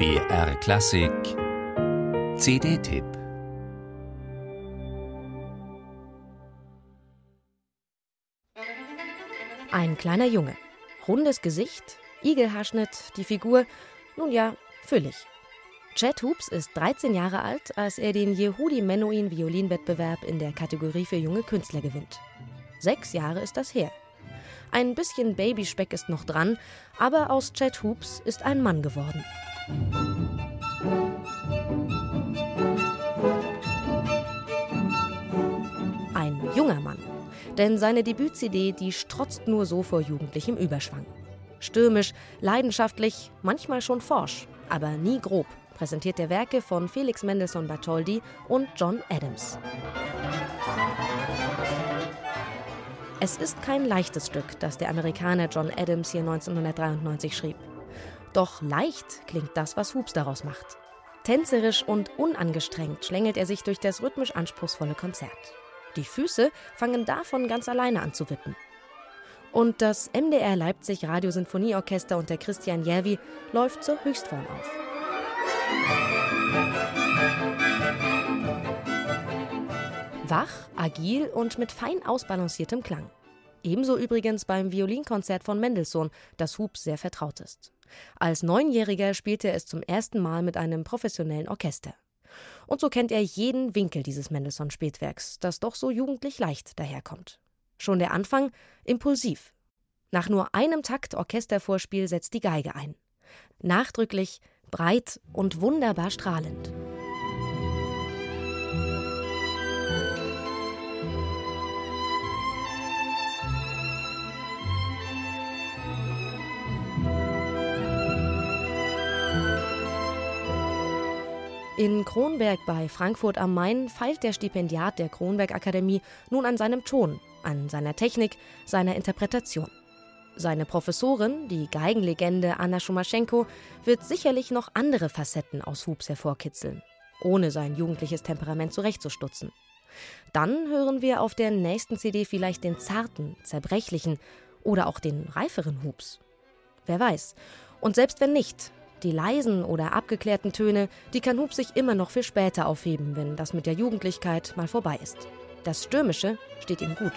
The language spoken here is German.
BR Klassik CD-Tipp Ein kleiner Junge. Rundes Gesicht, Igelhaarschnitt, die Figur, nun ja, füllig. Chad Hoops ist 13 Jahre alt, als er den Yehudi Menuhin Violinwettbewerb in der Kategorie für junge Künstler gewinnt. Sechs Jahre ist das her. Ein bisschen Babyspeck ist noch dran, aber aus Chad Hoops ist ein Mann geworden. Ein junger Mann. Denn seine Debüt-CD, die strotzt nur so vor jugendlichem Überschwang. Stürmisch, leidenschaftlich, manchmal schon forsch, aber nie grob präsentiert er Werke von Felix Mendelssohn Bartholdy und John Adams. Es ist kein leichtes Stück, das der Amerikaner John Adams hier 1993 schrieb. Doch leicht klingt das, was Hoops daraus macht. Tänzerisch und unangestrengt schlängelt er sich durch das rhythmisch anspruchsvolle Konzert. Die Füße fangen davon ganz alleine an zu wippen. Und das MDR Leipzig Radiosinfonieorchester unter Christian Järvi läuft zur Höchstform auf. Wach, agil und mit fein ausbalanciertem Klang. Ebenso übrigens beim Violinkonzert von Mendelssohn, das Hubs sehr vertraut ist. Als Neunjähriger spielte er es zum ersten Mal mit einem professionellen Orchester. Und so kennt er jeden Winkel dieses Mendelssohn-Spätwerks, das doch so jugendlich leicht daherkommt. Schon der Anfang impulsiv. Nach nur einem Takt Orchestervorspiel setzt die Geige ein. Nachdrücklich, breit und wunderbar strahlend. In Kronberg bei Frankfurt am Main feilt der Stipendiat der Kronberg Akademie nun an seinem Ton, an seiner Technik, seiner Interpretation. Seine Professorin, die Geigenlegende Anna Schumaschenko, wird sicherlich noch andere Facetten aus Hubs hervorkitzeln, ohne sein jugendliches Temperament zurechtzustutzen. Dann hören wir auf der nächsten CD vielleicht den zarten, zerbrechlichen oder auch den reiferen Hubs. Wer weiß. Und selbst wenn nicht, die leisen oder abgeklärten Töne, die kann Hub sich immer noch für später aufheben, wenn das mit der Jugendlichkeit mal vorbei ist. Das Stürmische steht ihm gut.